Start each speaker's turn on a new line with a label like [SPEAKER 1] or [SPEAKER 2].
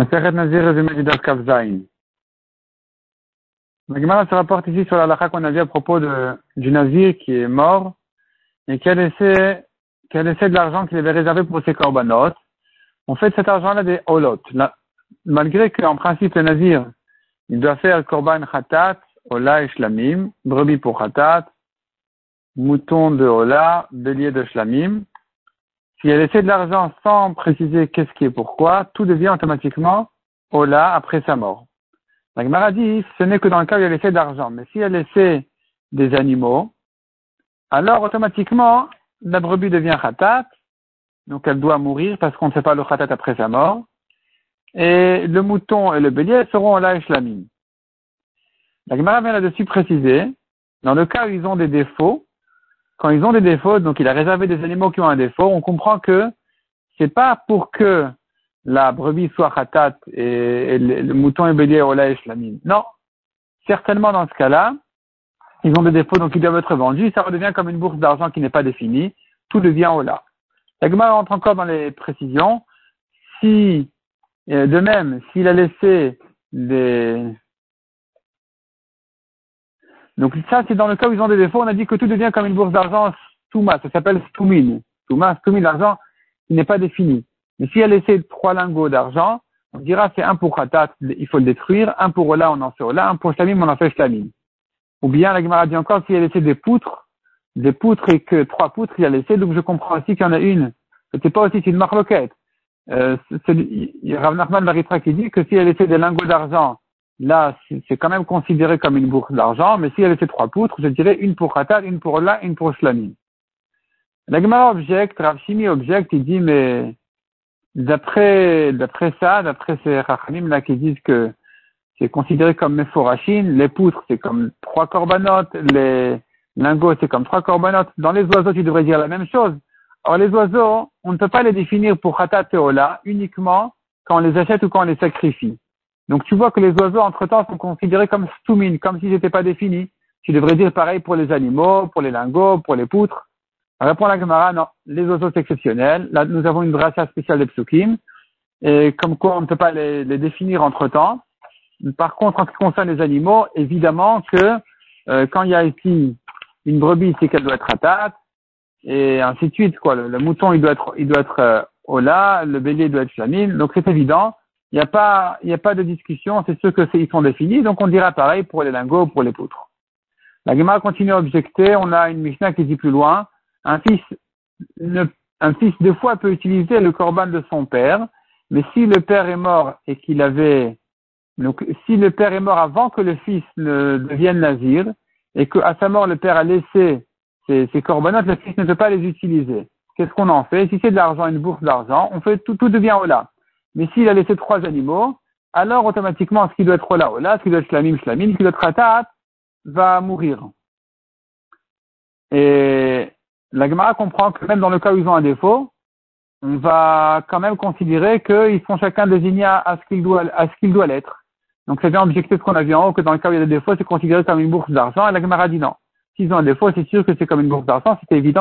[SPEAKER 1] Maseret Nazir, résumé du Daf Kavzaïn. La se rapporte ici sur la lacha qu'on a vu à propos de, du Nazir qui est mort et qui a laissé, qui a laissé de l'argent qu'il avait réservé pour ses korbanot. On fait de cet argent-là des holot. malgré qu'en principe, le Nazir, il doit faire korban khatat, ola et shlamim, brebis pour khatat, mouton de ola, bélier de shlamim. Si elle essaie de l'argent sans préciser qu'est-ce qui est pourquoi, tout devient automatiquement Ola après sa mort. La Gemara dit, ce n'est que dans le cas où elle essaie d'argent. Mais si elle essaie des animaux, alors automatiquement, la brebis devient khatat, donc elle doit mourir parce qu'on ne fait pas le khatat après sa mort. Et le mouton et le bélier seront Ola et. La Gemara vient là-dessus préciser, dans le cas où ils ont des défauts, quand ils ont des défauts, donc il a réservé des animaux qui ont un défaut, on comprend que c'est pas pour que la brebis soit khatat et, le, mouton est bélier au et shlamim. Non. Certainement dans ce cas-là, ils ont des défauts donc ils doivent être vendus, ça redevient comme une bourse d'argent qui n'est pas définie, tout devient au la. Rentre encore dans les précisions. Si, euh, de même, s'il a laissé des, donc ça, c'est dans le cas où ils ont des défauts. On a dit que tout devient comme une bourse d'argent Stouma. Ça s'appelle Stoumine. Stouma, Stoumine, l'argent qui n'est pas défini. Mais si elle essaie trois lingots d'argent, on dira c'est un pour Khatat, il faut le détruire. Un pour Ola, on en fait Ola. Un pour Shlamim, on en fait Shlamim. Ou bien la Gemara dit encore, si elle essaie des poutres, des poutres et que trois poutres, il a laissé. Donc je comprends aussi qu'il y en a une. C'était pas aussi une marloquette. Euh, Rav Nachman Maritra qui dit que si elle essaie des lingots d'argent là, c'est quand même considéré comme une bourse d'argent, mais si elle était trois poutres, je dirais une pour Khatat, une pour là, une pour Shlamim. La Gemara objecte, Rav Shimi objecte, il dit, mais d'après, d'après ça, d'après ces Rachamim là qui disent que c'est considéré comme Mephorachim, les poutres c'est comme trois corbanotes, les lingots c'est comme trois corbanotes. Dans les oiseaux, tu devrais dire la même chose. Or, les oiseaux, on ne peut pas les définir pour Khatat et Ola uniquement quand on les achète ou quand on les sacrifie. Donc tu vois que les oiseaux, entre-temps, sont considérés comme stoumines, comme s'ils n'étaient pas définis. Tu devrais dire pareil pour les animaux, pour les lingots, pour les poutres. Répond la Gemara, non, les oiseaux c'est exceptionnel. Là, nous avons une bracha spéciale des psukim, et comme quoi on ne peut pas les, définir entre-temps. Par contre, en ce qui concerne les animaux, évidemment que euh, quand il y a ici une brebis, c'est qu'elle doit être atate, et ainsi de suite. Quoi. Le, mouton, il doit être, il doit être euh, ola, le bélier doit être flamine. Donc c'est évident il n'y a pas, de discussion, c'est ceux que ils sont définis, donc on dira pareil pour les lingots, pour les poutres. La Gemara continue à objecter, on a une Mishnah qui dit plus loin, un fils, un fils deux fois peut utiliser le corban de son père, mais si le père est mort et qu'il avait, donc si le père est mort avant que le fils ne devienne nazir, et qu'à sa mort le père a laissé ses, ses le fils ne peut pas les utiliser. Qu'est-ce qu'on en fait? Si c'est de l'argent, une bourse d'argent, on fait tout, tout devient au là. Mais s'il a laissé trois animaux, alors automatiquement, ce qui doit être là, là, ce qui doit être shlamim, shlamim, ce qui doit être ratat, va mourir. Et la Gemara comprend que même dans le cas où ils ont un défaut, on va quand même considérer qu'ils sont chacun désignés à ce qu'il doit, à ce qu'il doit l'être. Donc c'est bien objecté ce qu'on a vu en haut, que dans le cas où il y a des défauts, c'est considéré comme une bourse d'argent, et la Gemara dit non. S'ils ont un défaut, c'est sûr que c'est comme une bourse d'argent, c'est évident